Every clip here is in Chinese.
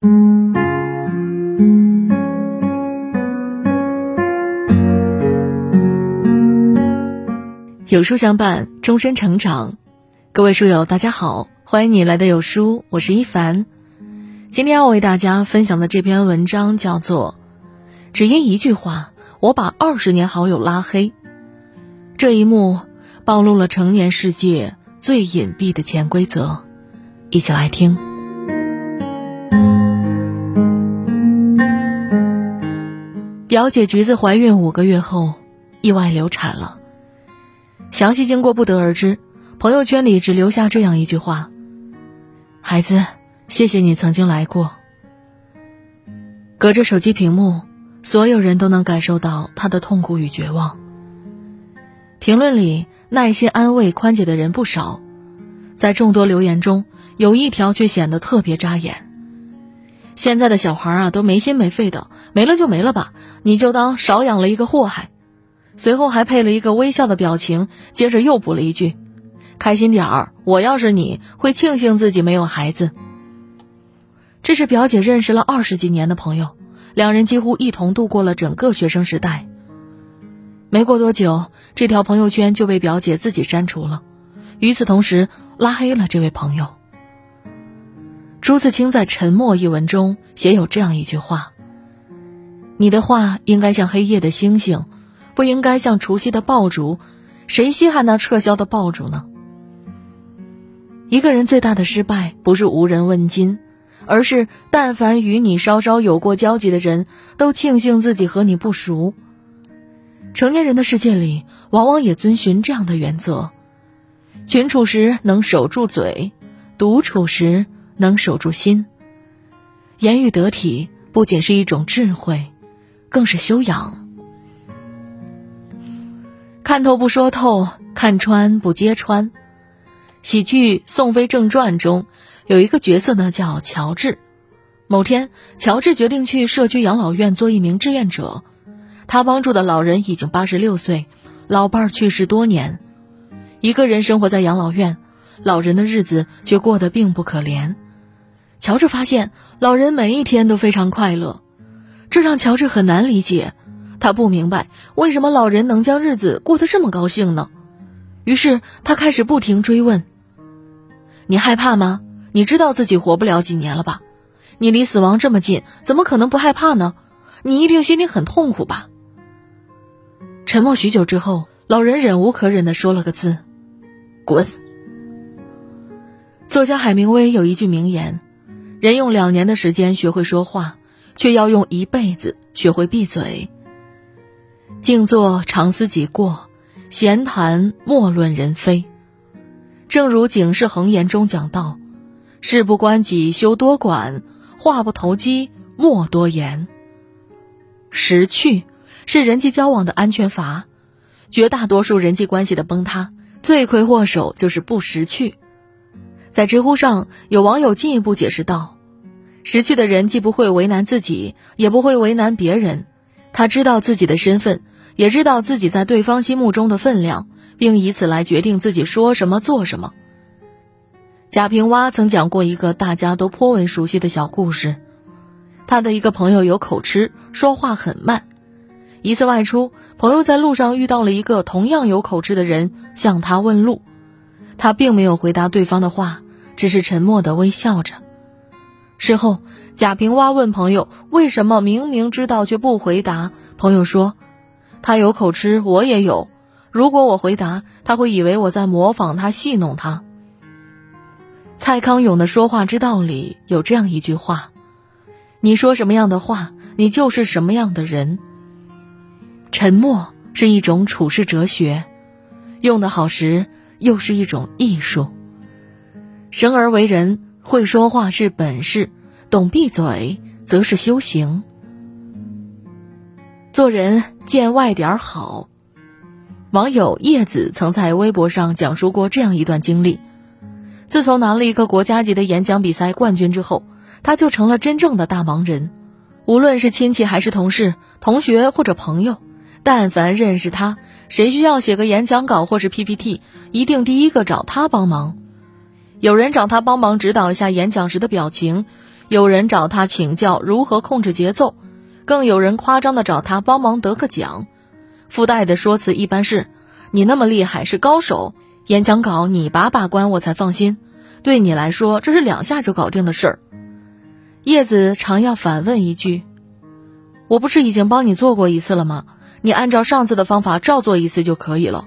有书相伴，终身成长。各位书友，大家好，欢迎你来到有书，我是一凡。今天要为大家分享的这篇文章叫做《只因一句话，我把二十年好友拉黑》。这一幕暴露了成年世界最隐蔽的潜规则，一起来听。表姐橘子怀孕五个月后，意外流产了。详细经过不得而知，朋友圈里只留下这样一句话：“孩子，谢谢你曾经来过。”隔着手机屏幕，所有人都能感受到他的痛苦与绝望。评论里耐心安慰、宽解的人不少，在众多留言中，有一条却显得特别扎眼。现在的小孩啊，都没心没肺的，没了就没了吧，你就当少养了一个祸害。随后还配了一个微笑的表情，接着又补了一句：“开心点儿，我要是你会庆幸自己没有孩子。”这是表姐认识了二十几年的朋友，两人几乎一同度过了整个学生时代。没过多久，这条朋友圈就被表姐自己删除了，与此同时拉黑了这位朋友。朱自清在《沉默》一文中写有这样一句话：“你的话应该像黑夜的星星，不应该像除夕的爆竹。谁稀罕那撤销的爆竹呢？”一个人最大的失败，不是无人问津，而是但凡与你稍稍有过交集的人，都庆幸自己和你不熟。成年人的世界里，往往也遵循这样的原则：群处时能守住嘴，独处时。能守住心，言语得体不仅是一种智慧，更是修养。看透不说透，看穿不揭穿。喜剧《宋飞正传》中有一个角色呢，叫乔治。某天，乔治决定去社区养老院做一名志愿者。他帮助的老人已经八十六岁，老伴儿去世多年，一个人生活在养老院，老人的日子却过得并不可怜。乔治发现老人每一天都非常快乐，这让乔治很难理解。他不明白为什么老人能将日子过得这么高兴呢？于是他开始不停追问：“你害怕吗？你知道自己活不了几年了吧？你离死亡这么近，怎么可能不害怕呢？你一定心里很痛苦吧？”沉默许久之后，老人忍无可忍地说了个字：“滚。”作家海明威有一句名言。人用两年的时间学会说话，却要用一辈子学会闭嘴。静坐常思己过，闲谈莫论人非。正如《警世恒言》中讲到：“事不关己休多管，话不投机莫多言。”识趣是人际交往的安全阀，绝大多数人际关系的崩塌，罪魁祸首就是不识趣。在知乎上，有网友进一步解释道：“识趣的人既不会为难自己，也不会为难别人。他知道自己的身份，也知道自己在对方心目中的分量，并以此来决定自己说什么、做什么。”贾平凹曾讲过一个大家都颇为熟悉的小故事：他的一个朋友有口吃，说话很慢。一次外出，朋友在路上遇到了一个同样有口吃的人，向他问路。他并没有回答对方的话，只是沉默的微笑着。事后，贾平凹问朋友：“为什么明明知道却不回答？”朋友说：“他有口吃，我也有。如果我回答，他会以为我在模仿他，戏弄他。”蔡康永的说话之道里有这样一句话：“你说什么样的话，你就是什么样的人。”沉默是一种处世哲学，用得好时。又是一种艺术。生而为人，会说话是本事，懂闭嘴则是修行。做人见外点好。网友叶子曾在微博上讲述过这样一段经历：自从拿了一个国家级的演讲比赛冠军之后，他就成了真正的大忙人。无论是亲戚还是同事、同学或者朋友。但凡认识他，谁需要写个演讲稿或是 PPT，一定第一个找他帮忙。有人找他帮忙指导一下演讲时的表情，有人找他请教如何控制节奏，更有人夸张的找他帮忙得个奖，附带的说辞一般是：“你那么厉害，是高手，演讲稿你把把关，我才放心。对你来说，这是两下就搞定的事儿。”叶子常要反问一句：“我不是已经帮你做过一次了吗？你按照上次的方法照做一次就可以了。”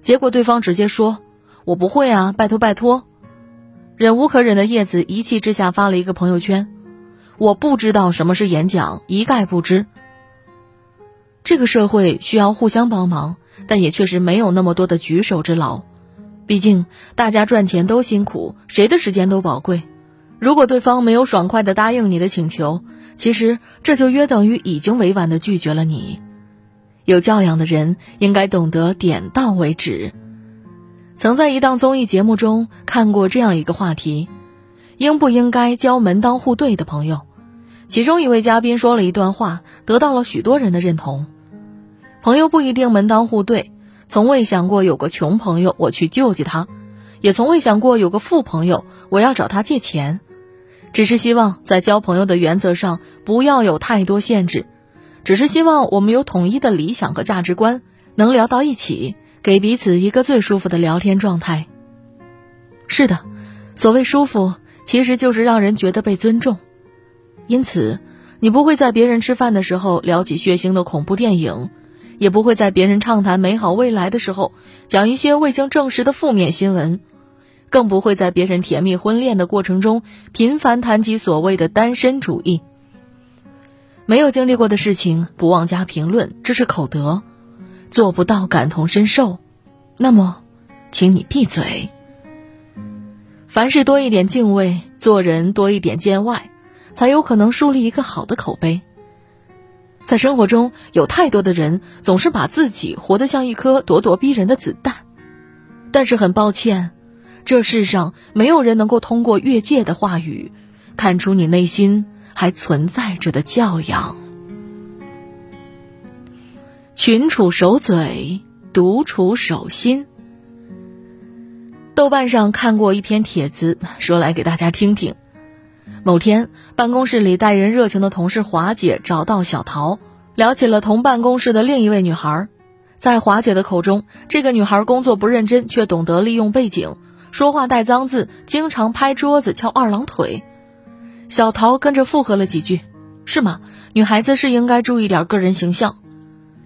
结果对方直接说：“我不会啊，拜托拜托。”忍无可忍的叶子一气之下发了一个朋友圈：“我不知道什么是演讲，一概不知。”这个社会需要互相帮忙，但也确实没有那么多的举手之劳。毕竟大家赚钱都辛苦，谁的时间都宝贵。如果对方没有爽快的答应你的请求，其实这就约等于已经委婉的拒绝了你。有教养的人应该懂得点到为止。曾在一档综艺节目中看过这样一个话题：应不应该交门当户对的朋友？其中一位嘉宾说了一段话，得到了许多人的认同。朋友不一定门当户对，从未想过有个穷朋友我去救济他，也从未想过有个富朋友我要找他借钱。只是希望在交朋友的原则上不要有太多限制，只是希望我们有统一的理想和价值观，能聊到一起，给彼此一个最舒服的聊天状态。是的，所谓舒服，其实就是让人觉得被尊重。因此，你不会在别人吃饭的时候聊起血腥的恐怖电影，也不会在别人畅谈美好未来的时候讲一些未经证实的负面新闻。更不会在别人甜蜜婚恋的过程中频繁谈及所谓的单身主义。没有经历过的事情不妄加评论，这是口德；做不到感同身受，那么，请你闭嘴。凡事多一点敬畏，做人多一点见外，才有可能树立一个好的口碑。在生活中，有太多的人总是把自己活得像一颗咄咄逼人的子弹，但是很抱歉。这世上没有人能够通过越界的话语，看出你内心还存在着的教养。群处守嘴，独处守心。豆瓣上看过一篇帖子，说来给大家听听。某天，办公室里待人热情的同事华姐找到小桃，聊起了同办公室的另一位女孩。在华姐的口中，这个女孩工作不认真，却懂得利用背景。说话带脏字，经常拍桌子翘二郎腿。小桃跟着附和了几句：“是吗？女孩子是应该注意点个人形象。”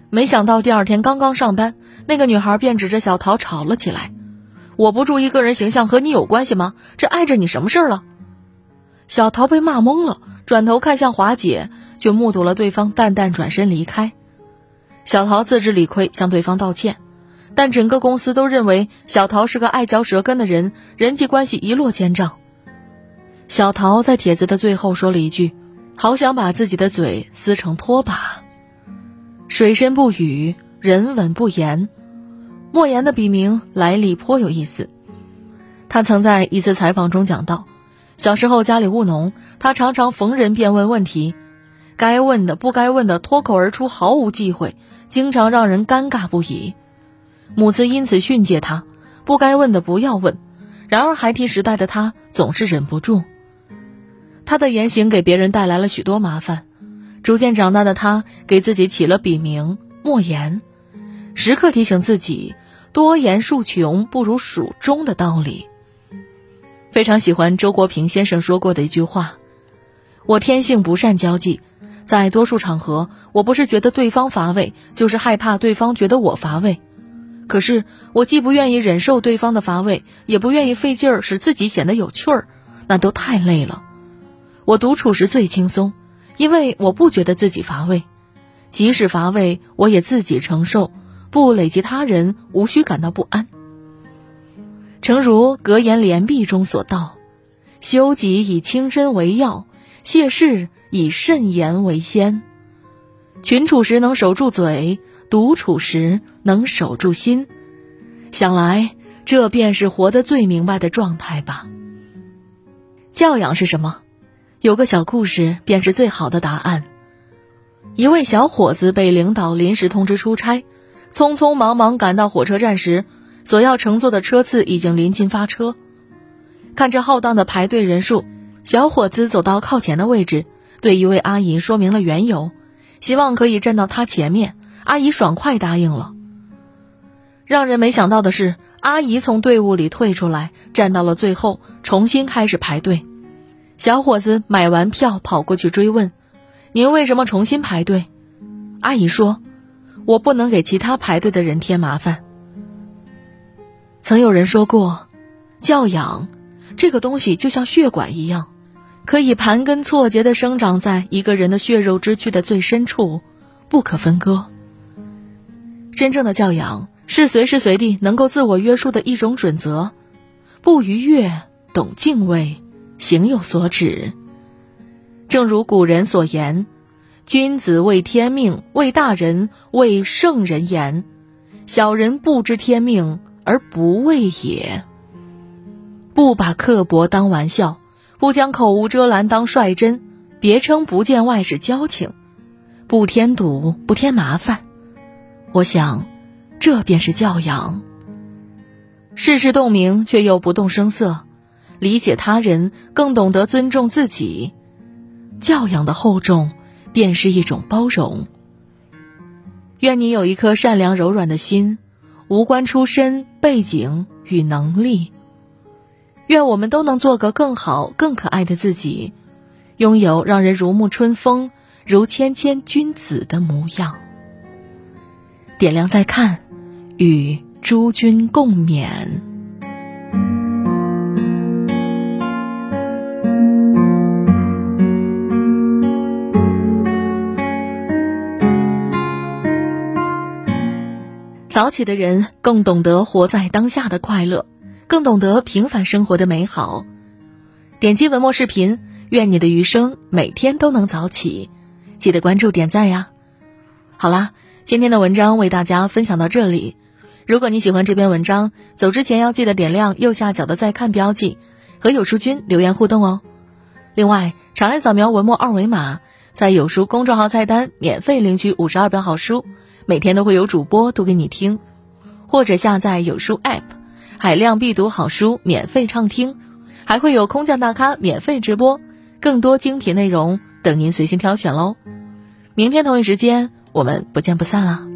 没想到第二天刚刚上班，那个女孩便指着小桃吵了起来：“我不注意个人形象和你有关系吗？这碍着你什么事儿了？”小桃被骂懵了，转头看向华姐，却目睹了对方淡淡转身离开。小桃自知理亏，向对方道歉。但整个公司都认为小桃是个爱嚼舌根的人，人际关系一落千丈。小桃在帖子的最后说了一句：“好想把自己的嘴撕成拖把。”水深不语，人稳不言。莫言的笔名来历颇有意思。他曾在一次采访中讲到，小时候家里务农，他常常逢人便问问题，该问的不该问的脱口而出，毫无忌讳，经常让人尴尬不已。母子因此训诫他，不该问的不要问。然而孩提时代的他总是忍不住，他的言行给别人带来了许多麻烦。逐渐长大的他给自己起了笔名莫言，时刻提醒自己多言数穷不如数中的道理。非常喜欢周国平先生说过的一句话：“我天性不善交际，在多数场合，我不是觉得对方乏味，就是害怕对方觉得我乏味。”可是，我既不愿意忍受对方的乏味，也不愿意费劲儿使自己显得有趣儿，那都太累了。我独处时最轻松，因为我不觉得自己乏味，即使乏味，我也自己承受，不累及他人，无需感到不安。诚如《格言联璧》中所道：“修己以清身为要，谢事以慎言为先。”群处时能守住嘴。独处时能守住心，想来这便是活得最明白的状态吧。教养是什么？有个小故事便是最好的答案。一位小伙子被领导临时通知出差，匆匆忙忙赶到火车站时，所要乘坐的车次已经临近发车。看着浩荡的排队人数，小伙子走到靠前的位置，对一位阿姨说明了缘由，希望可以站到他前面。阿姨爽快答应了。让人没想到的是，阿姨从队伍里退出来，站到了最后，重新开始排队。小伙子买完票跑过去追问：“您为什么重新排队？”阿姨说：“我不能给其他排队的人添麻烦。”曾有人说过，教养这个东西就像血管一样，可以盘根错节的生长在一个人的血肉之躯的最深处，不可分割。真正的教养是随时随地能够自我约束的一种准则，不逾越，懂敬畏，行有所止。正如古人所言：“君子畏天命，畏大人，畏圣人言；小人不知天命而不畏也。”不把刻薄当玩笑，不将口无遮拦当率真，别称不见外是交情，不添堵，不添麻烦。我想，这便是教养。事事洞明却又不动声色，理解他人更懂得尊重自己。教养的厚重，便是一种包容。愿你有一颗善良柔软的心，无关出身、背景与能力。愿我们都能做个更好、更可爱的自己，拥有让人如沐春风、如谦谦君子的模样。点亮再看，与诸君共勉。早起的人更懂得活在当下的快乐，更懂得平凡生活的美好。点击文末视频，愿你的余生每天都能早起。记得关注点赞呀！好啦。今天的文章为大家分享到这里。如果你喜欢这篇文章，走之前要记得点亮右下角的再看标记，和有书君留言互动哦。另外，长按扫描文末二维码，在有书公众号菜单免费领取五十二本好书，每天都会有主播读给你听。或者下载有书 App，海量必读好书免费畅听，还会有空降大咖免费直播，更多精品内容等您随心挑选喽。明天同一时间。我们不见不散啦。